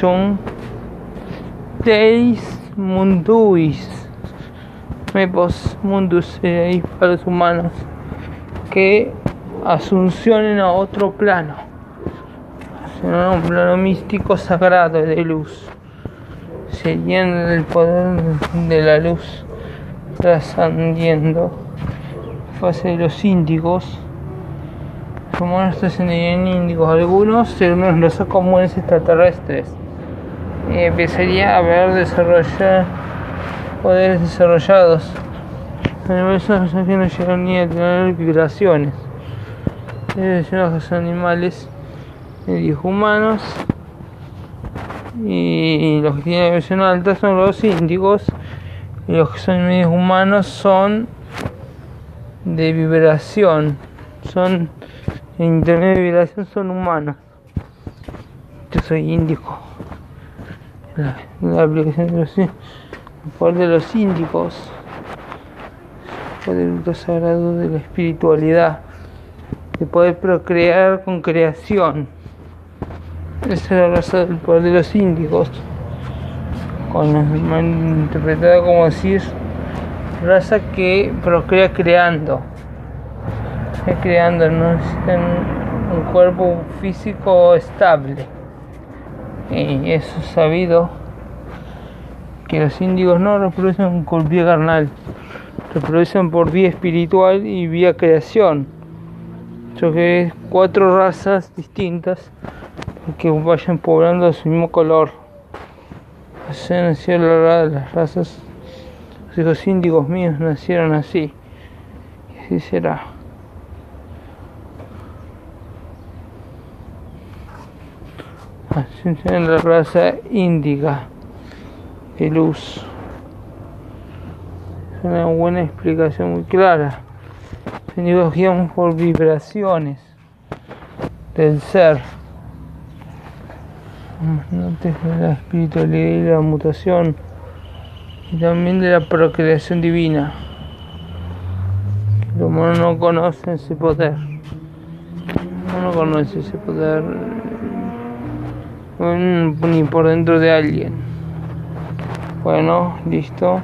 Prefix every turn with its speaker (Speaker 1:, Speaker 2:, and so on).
Speaker 1: Chun Deis Munduis Mepos Mundus eh, para los humanos que asuncionen a otro plano, a un plano místico sagrado de luz. Serían el poder de la luz trascendiendo. Fase de los índigos. Como estos serían índigos. Algunos según los comunes extraterrestres y empezaría a haber desarrollar poderes desarrollados. Esos que no llegan ni a tener vibraciones. Los animales medios humanos. Y los que tienen vibración alta son los índigos. Y los que son medios humanos son de vibración. Son en internet de vibración son humanos. Yo soy índico la, aplicación de los el poder de los índicos poder sagrado de la espiritualidad. De poder procrear con creación. Esa es la raza del poder de los índicos con interpretada como decir raza que procrea creando. Creando no necesitan un cuerpo físico estable y es sabido que los índigos no reproducen por vía carnal reproducen por vía espiritual y vía creación yo que cuatro razas distintas que vayan poblando su mismo color así nacieron las razas los hijos índigos míos nacieron así. Y así será. Así será la raza índiga de luz. Es una buena explicación muy clara. Guiamos por vibraciones del ser. De la espiritualidad y la mutación y también de la procreación divina. Los humanos no conocen ese poder. No conoce ese poder ni por dentro de alguien. Bueno, listo.